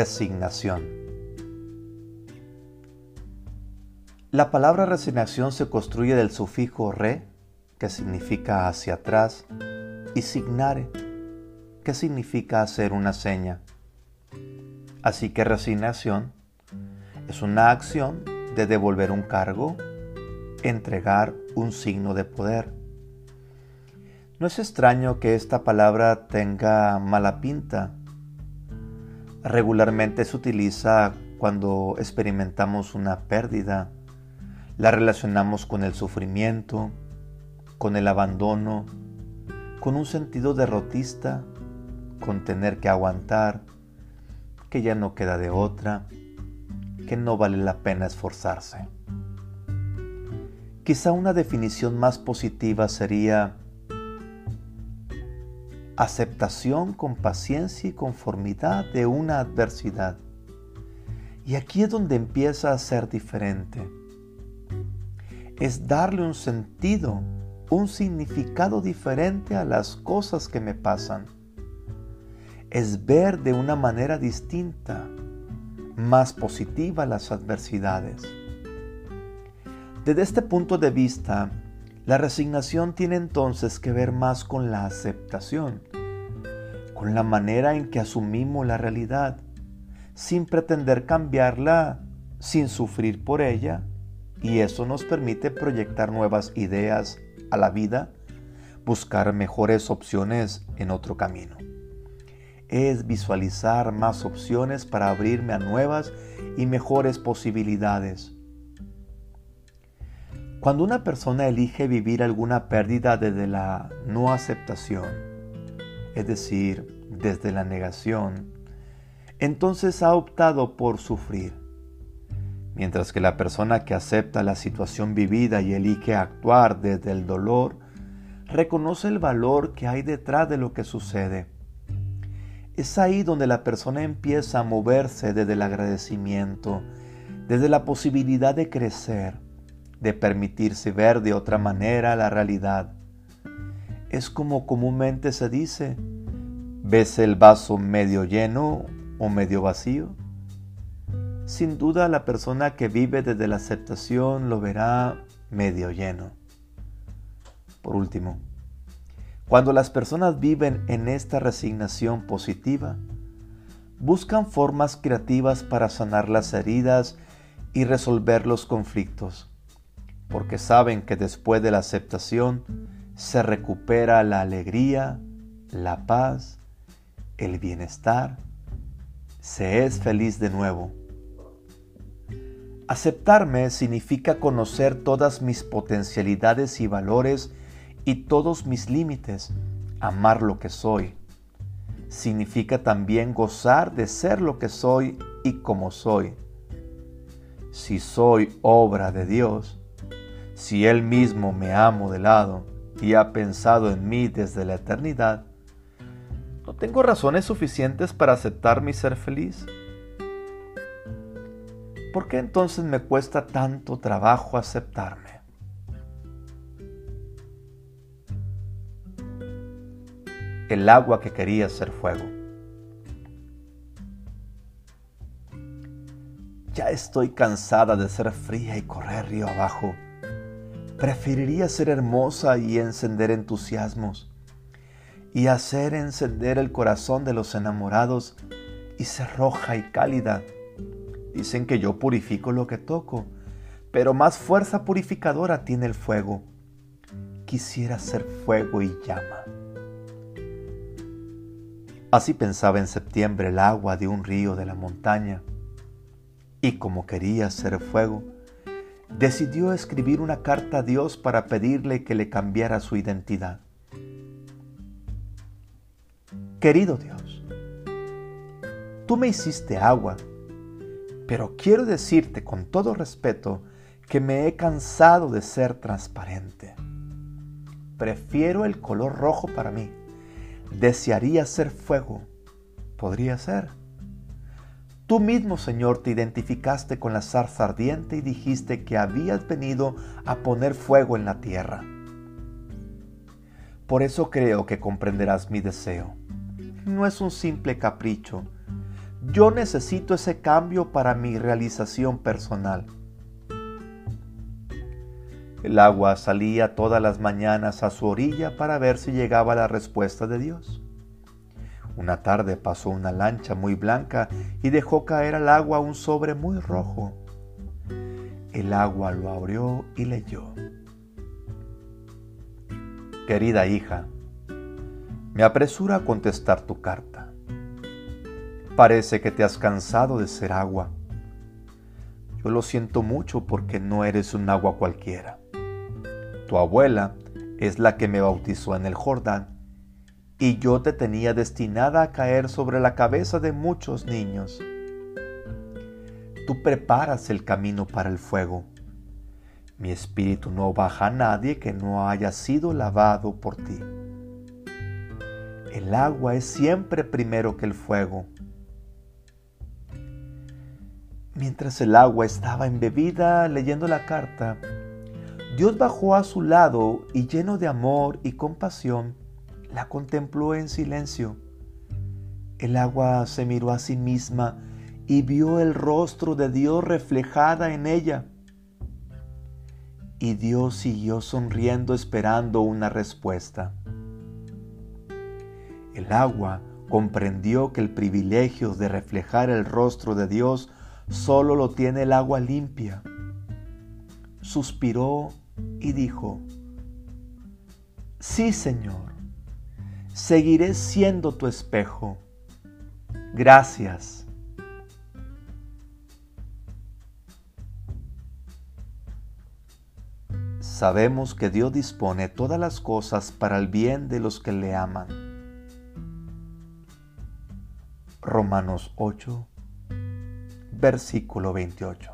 Resignación. La palabra resignación se construye del sufijo re, que significa hacia atrás, y signare, que significa hacer una seña. Así que resignación es una acción de devolver un cargo, entregar un signo de poder. No es extraño que esta palabra tenga mala pinta. Regularmente se utiliza cuando experimentamos una pérdida. La relacionamos con el sufrimiento, con el abandono, con un sentido derrotista, con tener que aguantar, que ya no queda de otra, que no vale la pena esforzarse. Quizá una definición más positiva sería aceptación con paciencia y conformidad de una adversidad. Y aquí es donde empieza a ser diferente. Es darle un sentido, un significado diferente a las cosas que me pasan. Es ver de una manera distinta más positiva las adversidades. Desde este punto de vista, la resignación tiene entonces que ver más con la aceptación, con la manera en que asumimos la realidad, sin pretender cambiarla, sin sufrir por ella, y eso nos permite proyectar nuevas ideas a la vida, buscar mejores opciones en otro camino es visualizar más opciones para abrirme a nuevas y mejores posibilidades. Cuando una persona elige vivir alguna pérdida desde la no aceptación, es decir, desde la negación, entonces ha optado por sufrir. Mientras que la persona que acepta la situación vivida y elige actuar desde el dolor, reconoce el valor que hay detrás de lo que sucede es ahí donde la persona empieza a moverse desde el agradecimiento, desde la posibilidad de crecer, de permitirse ver de otra manera la realidad. Es como comúnmente se dice, ¿ves el vaso medio lleno o medio vacío? Sin duda la persona que vive desde la aceptación lo verá medio lleno. Por último, cuando las personas viven en esta resignación positiva, buscan formas creativas para sanar las heridas y resolver los conflictos, porque saben que después de la aceptación se recupera la alegría, la paz, el bienestar, se es feliz de nuevo. Aceptarme significa conocer todas mis potencialidades y valores y todos mis límites, amar lo que soy. Significa también gozar de ser lo que soy y como soy. Si soy obra de Dios, si Él mismo me ha modelado y ha pensado en mí desde la eternidad, ¿no tengo razones suficientes para aceptarme y ser feliz? ¿Por qué entonces me cuesta tanto trabajo aceptarme? el agua que quería ser fuego. Ya estoy cansada de ser fría y correr río abajo. Preferiría ser hermosa y encender entusiasmos, y hacer encender el corazón de los enamorados y ser roja y cálida. Dicen que yo purifico lo que toco, pero más fuerza purificadora tiene el fuego. Quisiera ser fuego y llama. Así pensaba en septiembre el agua de un río de la montaña, y como quería ser fuego, decidió escribir una carta a Dios para pedirle que le cambiara su identidad. Querido Dios, tú me hiciste agua, pero quiero decirte con todo respeto que me he cansado de ser transparente. Prefiero el color rojo para mí desearía ser fuego. Podría ser. Tú mismo, Señor, te identificaste con la zarza ardiente y dijiste que habías venido a poner fuego en la tierra. Por eso creo que comprenderás mi deseo. No es un simple capricho, Yo necesito ese cambio para mi realización personal. El agua salía todas las mañanas a su orilla para ver si llegaba la respuesta de Dios. Una tarde pasó una lancha muy blanca y dejó caer al agua un sobre muy rojo. El agua lo abrió y leyó. Querida hija, me apresura a contestar tu carta. Parece que te has cansado de ser agua. Yo lo siento mucho porque no eres un agua cualquiera. Tu abuela es la que me bautizó en el Jordán y yo te tenía destinada a caer sobre la cabeza de muchos niños. Tú preparas el camino para el fuego. Mi espíritu no baja a nadie que no haya sido lavado por ti. El agua es siempre primero que el fuego. Mientras el agua estaba embebida leyendo la carta, Dios bajó a su lado y lleno de amor y compasión, la contempló en silencio. El agua se miró a sí misma y vio el rostro de Dios reflejada en ella. Y Dios siguió sonriendo esperando una respuesta. El agua comprendió que el privilegio de reflejar el rostro de Dios solo lo tiene el agua limpia. Suspiró y dijo, Sí, Señor, seguiré siendo tu espejo. Gracias. Sabemos que Dios dispone todas las cosas para el bien de los que le aman. Romanos 8, versículo 28.